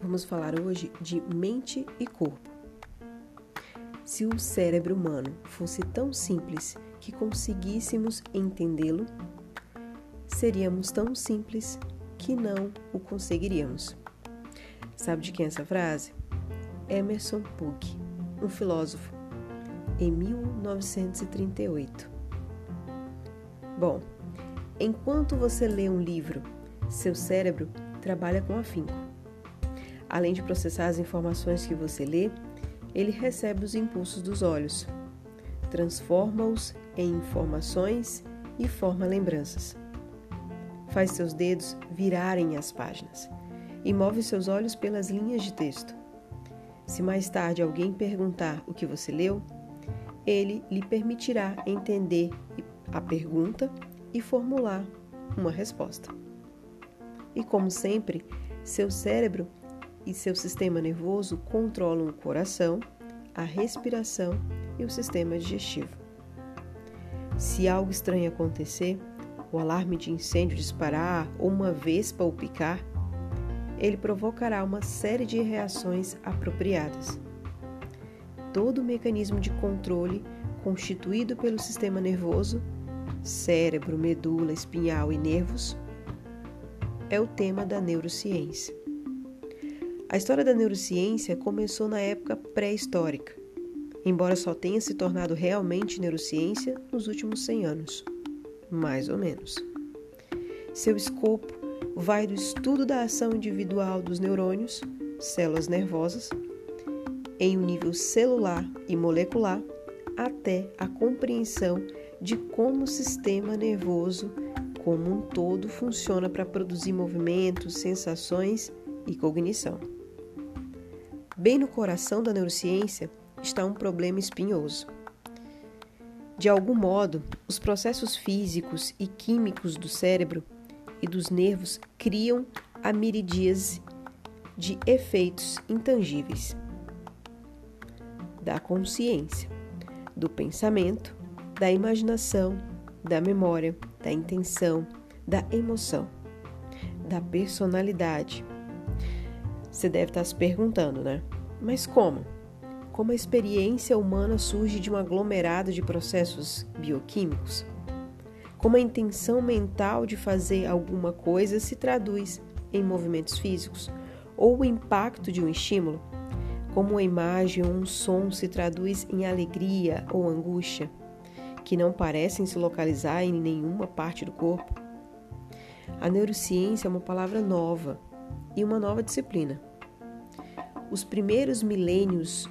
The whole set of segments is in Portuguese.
Vamos falar hoje de mente e corpo. Se o cérebro humano fosse tão simples que conseguíssemos entendê-lo, seríamos tão simples que não o conseguiríamos. Sabe de quem é essa frase? Emerson Puck, um filósofo, em 1938. Bom, enquanto você lê um livro, seu cérebro trabalha com afinco. Além de processar as informações que você lê, ele recebe os impulsos dos olhos, transforma-os em informações e forma lembranças. Faz seus dedos virarem as páginas e move seus olhos pelas linhas de texto. Se mais tarde alguém perguntar o que você leu, ele lhe permitirá entender a pergunta e formular uma resposta. E como sempre, seu cérebro e seu sistema nervoso controlam o coração, a respiração e o sistema digestivo. Se algo estranho acontecer, o alarme de incêndio disparar ou uma vespa ou picar, ele provocará uma série de reações apropriadas. Todo o mecanismo de controle constituído pelo sistema nervoso, cérebro, medula, espinhal e nervos, é o tema da neurociência. A história da neurociência começou na época pré-histórica, embora só tenha se tornado realmente neurociência nos últimos 100 anos, mais ou menos. Seu escopo vai do estudo da ação individual dos neurônios, células nervosas, em um nível celular e molecular, até a compreensão de como o sistema nervoso como um todo funciona para produzir movimentos, sensações e cognição. Bem no coração da neurociência está um problema espinhoso. De algum modo, os processos físicos e químicos do cérebro e dos nervos criam a miríades de efeitos intangíveis da consciência, do pensamento, da imaginação, da memória, da intenção, da emoção, da personalidade, você deve estar se perguntando, né? Mas como? Como a experiência humana surge de um aglomerado de processos bioquímicos? Como a intenção mental de fazer alguma coisa se traduz em movimentos físicos? Ou o impacto de um estímulo? Como uma imagem ou um som se traduz em alegria ou angústia, que não parecem se localizar em nenhuma parte do corpo? A neurociência é uma palavra nova e uma nova disciplina. Os primeiros milênios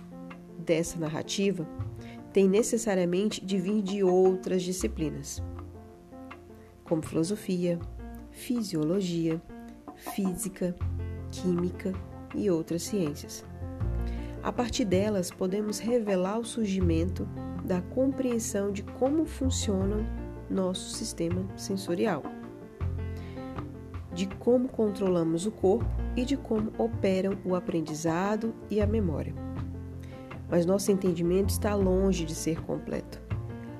dessa narrativa têm necessariamente de vir de outras disciplinas, como filosofia, fisiologia, física, química e outras ciências. A partir delas, podemos revelar o surgimento da compreensão de como funciona nosso sistema sensorial de como controlamos o corpo e de como operam o aprendizado e a memória. Mas nosso entendimento está longe de ser completo.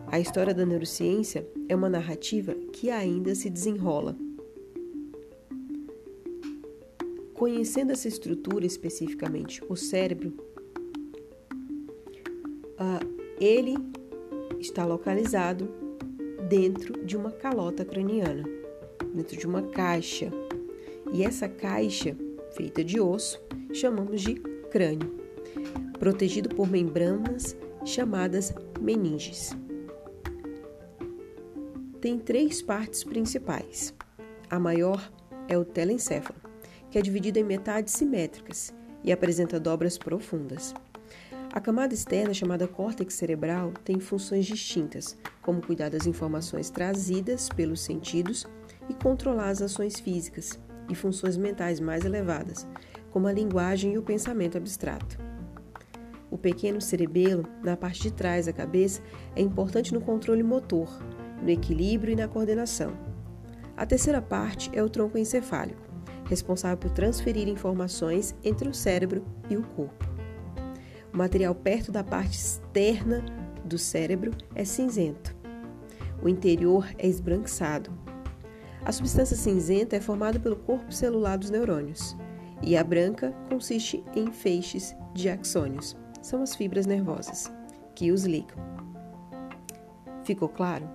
A história da neurociência é uma narrativa que ainda se desenrola. Conhecendo essa estrutura especificamente, o cérebro, ele está localizado dentro de uma calota craniana dentro de uma caixa. E essa caixa, feita de osso, chamamos de crânio, protegido por membranas chamadas meninges. Tem três partes principais. A maior é o telencéfalo, que é dividido em metades simétricas e apresenta dobras profundas. A camada externa, chamada córtex cerebral, tem funções distintas, como cuidar das informações trazidas pelos sentidos e controlar as ações físicas e funções mentais mais elevadas, como a linguagem e o pensamento abstrato. O pequeno cerebelo, na parte de trás da cabeça, é importante no controle motor, no equilíbrio e na coordenação. A terceira parte é o tronco encefálico, responsável por transferir informações entre o cérebro e o corpo. O material perto da parte externa do cérebro é cinzento. O interior é esbranquiçado. A substância cinzenta é formada pelo corpo celular dos neurônios, e a branca consiste em feixes de axônios, são as fibras nervosas, que os ligam. Ficou claro?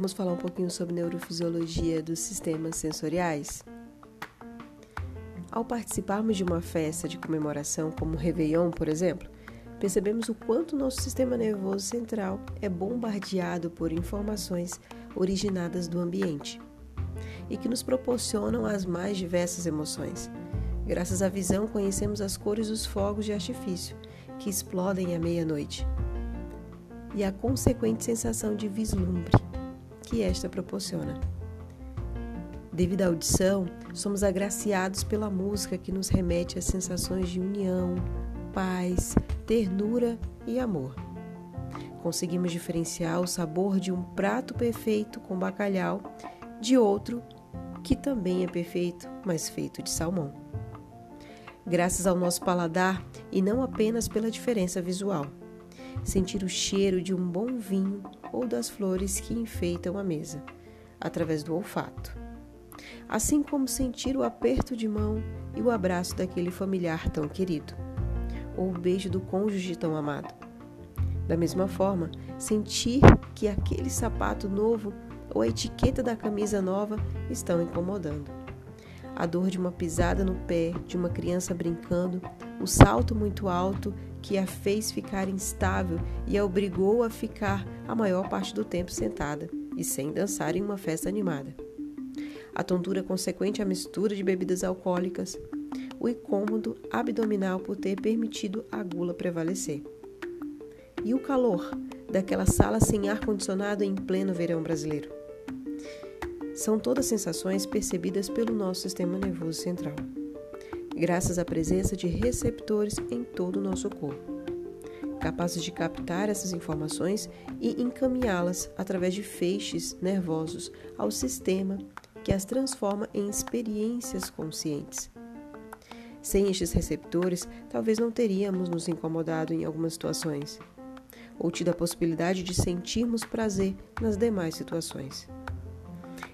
Vamos falar um pouquinho sobre neurofisiologia dos sistemas sensoriais? Ao participarmos de uma festa de comemoração, como o Réveillon, por exemplo, percebemos o quanto nosso sistema nervoso central é bombardeado por informações originadas do ambiente e que nos proporcionam as mais diversas emoções. Graças à visão, conhecemos as cores dos fogos de artifício que explodem à meia-noite e a consequente sensação de vislumbre que esta proporciona. Devido à audição, somos agraciados pela música que nos remete a sensações de união, paz, ternura e amor. Conseguimos diferenciar o sabor de um prato perfeito com bacalhau de outro que também é perfeito, mas feito de salmão. Graças ao nosso paladar e não apenas pela diferença visual. Sentir o cheiro de um bom vinho ou das flores que enfeitam a mesa, através do olfato. Assim como sentir o aperto de mão e o abraço daquele familiar tão querido ou o beijo do cônjuge tão amado. Da mesma forma, sentir que aquele sapato novo ou a etiqueta da camisa nova estão incomodando. A dor de uma pisada no pé de uma criança brincando, o salto muito alto que a fez ficar instável e a obrigou a ficar a maior parte do tempo sentada e sem dançar em uma festa animada. A tontura consequente à mistura de bebidas alcoólicas, o incômodo abdominal por ter permitido a gula prevalecer. E o calor daquela sala sem ar-condicionado em pleno verão brasileiro. São todas sensações percebidas pelo nosso sistema nervoso central, graças à presença de receptores em todo o nosso corpo, capazes de captar essas informações e encaminhá-las através de feixes nervosos ao sistema que as transforma em experiências conscientes sem estes receptores, talvez não teríamos nos incomodado em algumas situações, ou tido a possibilidade de sentirmos prazer nas demais situações.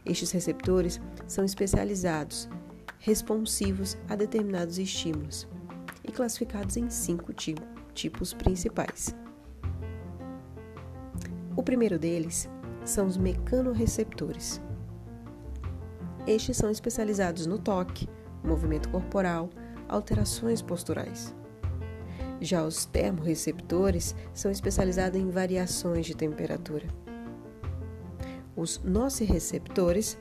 Estes receptores são especializados, responsivos a determinados estímulos e classificados em cinco tipos principais. O primeiro deles são os mecanorreceptores. Estes são especializados no toque, movimento corporal, alterações posturais. Já os termorreceptores são especializados em variações de temperatura. Os nociceptores,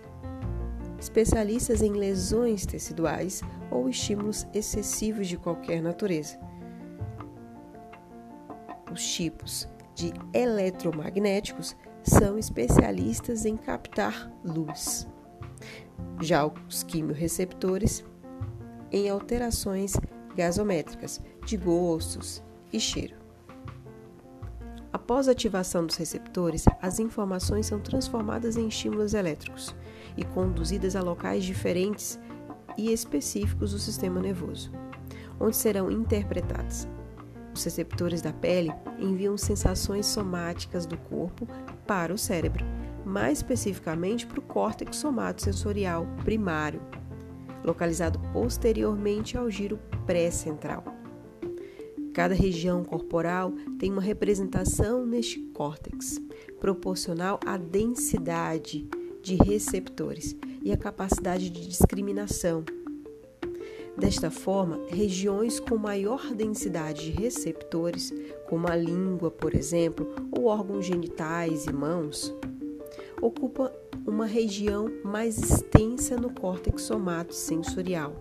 especialistas em lesões teciduais ou estímulos excessivos de qualquer natureza. Os tipos de eletromagnéticos são especialistas em captar luz. Já os quimiorreceptores em alterações gasométricas de gostos e cheiro. Após a ativação dos receptores, as informações são transformadas em estímulos elétricos e conduzidas a locais diferentes e específicos do sistema nervoso, onde serão interpretadas. Os receptores da pele enviam sensações somáticas do corpo para o cérebro, mais especificamente para o córtex somatosensorial primário, localizado posteriormente ao giro pré-central. Cada região corporal tem uma representação neste córtex, proporcional à densidade de receptores e à capacidade de discriminação. Desta forma, regiões com maior densidade de receptores, como a língua, por exemplo, ou órgãos genitais e mãos, ocupam uma região mais extensa no córtex somatosensorial.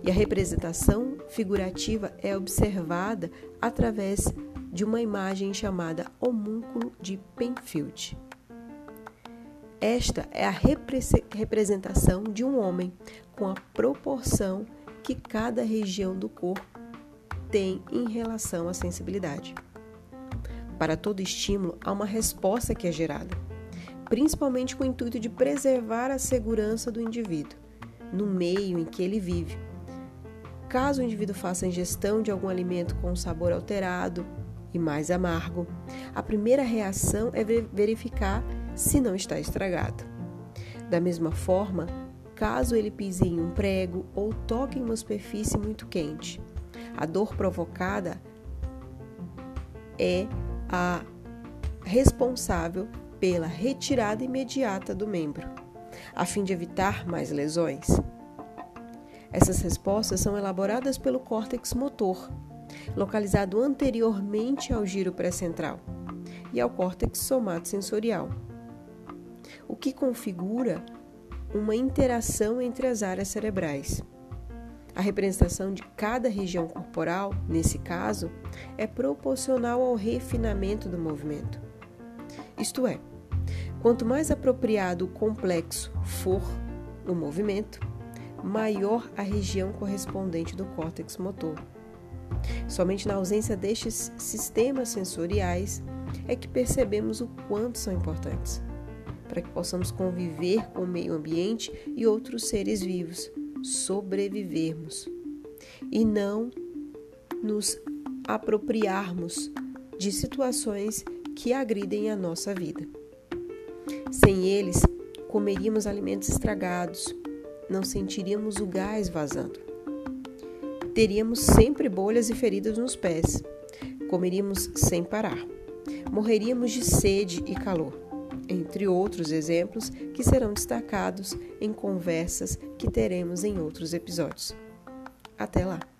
E a representação figurativa é observada através de uma imagem chamada homúnculo de Penfield. Esta é a representação de um homem com a proporção que cada região do corpo tem em relação à sensibilidade. Para todo estímulo, há uma resposta que é gerada principalmente com o intuito de preservar a segurança do indivíduo no meio em que ele vive. Caso o indivíduo faça a ingestão de algum alimento com sabor alterado e mais amargo, a primeira reação é verificar se não está estragado. Da mesma forma, caso ele pise em um prego ou toque em uma superfície muito quente, a dor provocada é a responsável pela retirada imediata do membro, a fim de evitar mais lesões. Essas respostas são elaboradas pelo córtex motor, localizado anteriormente ao giro pré-central, e ao córtex somatosensorial, o que configura uma interação entre as áreas cerebrais. A representação de cada região corporal, nesse caso, é proporcional ao refinamento do movimento. Isto é, quanto mais apropriado o complexo for o movimento, maior a região correspondente do córtex motor. Somente na ausência destes sistemas sensoriais é que percebemos o quanto são importantes para que possamos conviver com o meio ambiente e outros seres vivos, sobrevivermos e não nos apropriarmos de situações que agridem a nossa vida. Sem eles, comeríamos alimentos estragados, não sentiríamos o gás vazando. Teríamos sempre bolhas e feridas nos pés. Comeríamos sem parar. Morreríamos de sede e calor, entre outros exemplos que serão destacados em conversas que teremos em outros episódios. Até lá!